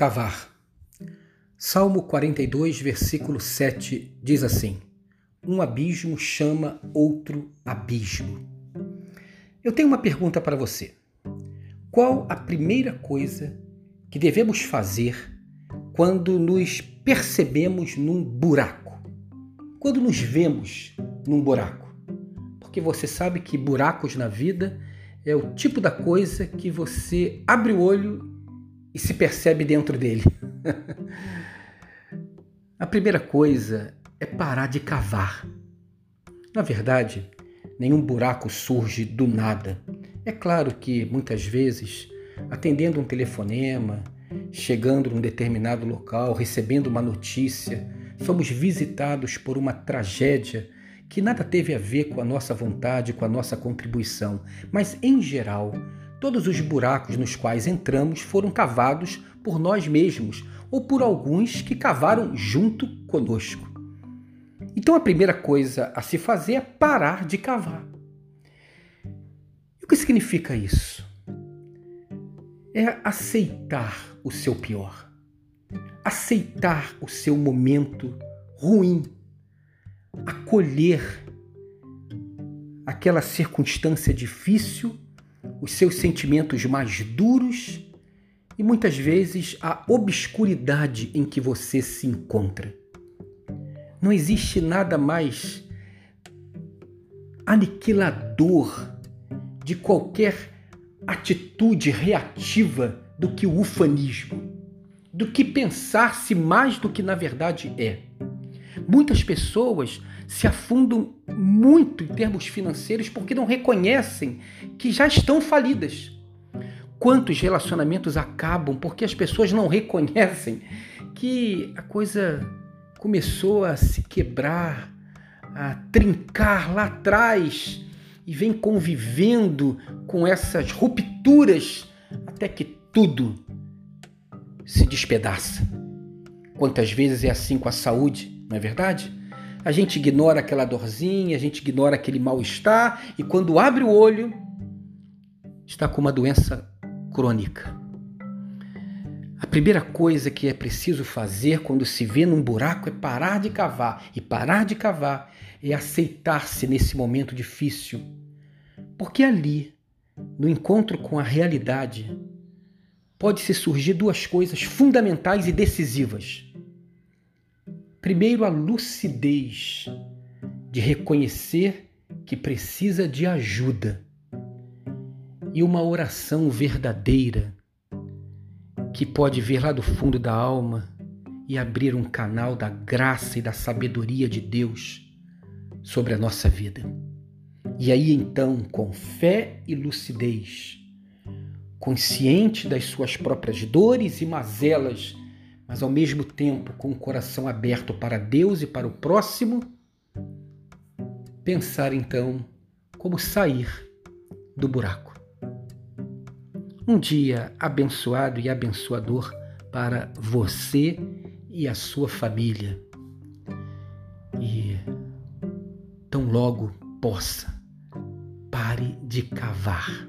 Cavar. Salmo 42, versículo 7 diz assim: Um abismo chama outro abismo. Eu tenho uma pergunta para você. Qual a primeira coisa que devemos fazer quando nos percebemos num buraco? Quando nos vemos num buraco? Porque você sabe que buracos na vida é o tipo da coisa que você abre o olho e se percebe dentro dele. A primeira coisa é parar de cavar. Na verdade, nenhum buraco surge do nada. É claro que muitas vezes, atendendo um telefonema, chegando num determinado local, recebendo uma notícia, somos visitados por uma tragédia que nada teve a ver com a nossa vontade, com a nossa contribuição, mas em geral, todos os buracos nos quais entramos foram cavados por nós mesmos ou por alguns que cavaram junto conosco. Então a primeira coisa a se fazer é parar de cavar. E o que significa isso? É aceitar o seu pior, aceitar o seu momento ruim, acolher aquela circunstância difícil, os seus sentimentos mais duros e muitas vezes a obscuridade em que você se encontra. Não existe nada mais aniquilador de qualquer atitude reativa do que o ufanismo, do que pensar-se mais do que na verdade é. Muitas pessoas se afundam muito em termos financeiros porque não reconhecem que já estão falidas Quantos relacionamentos acabam porque as pessoas não reconhecem que a coisa começou a se quebrar, a trincar lá atrás e vem convivendo com essas rupturas até que tudo se despedaça. Quantas vezes é assim com a saúde, não é verdade? A gente ignora aquela dorzinha, a gente ignora aquele mal-estar e quando abre o olho, está com uma doença crônica. A primeira coisa que é preciso fazer quando se vê num buraco é parar de cavar. E parar de cavar é aceitar-se nesse momento difícil. Porque ali, no encontro com a realidade, pode-se surgir duas coisas fundamentais e decisivas. Primeiro, a lucidez de reconhecer que precisa de ajuda e uma oração verdadeira que pode vir lá do fundo da alma e abrir um canal da graça e da sabedoria de Deus sobre a nossa vida. E aí então, com fé e lucidez, consciente das suas próprias dores e mazelas, mas ao mesmo tempo com o coração aberto para Deus e para o próximo, pensar então como sair do buraco um dia abençoado e abençoador para você e a sua família. E tão logo possa, pare de cavar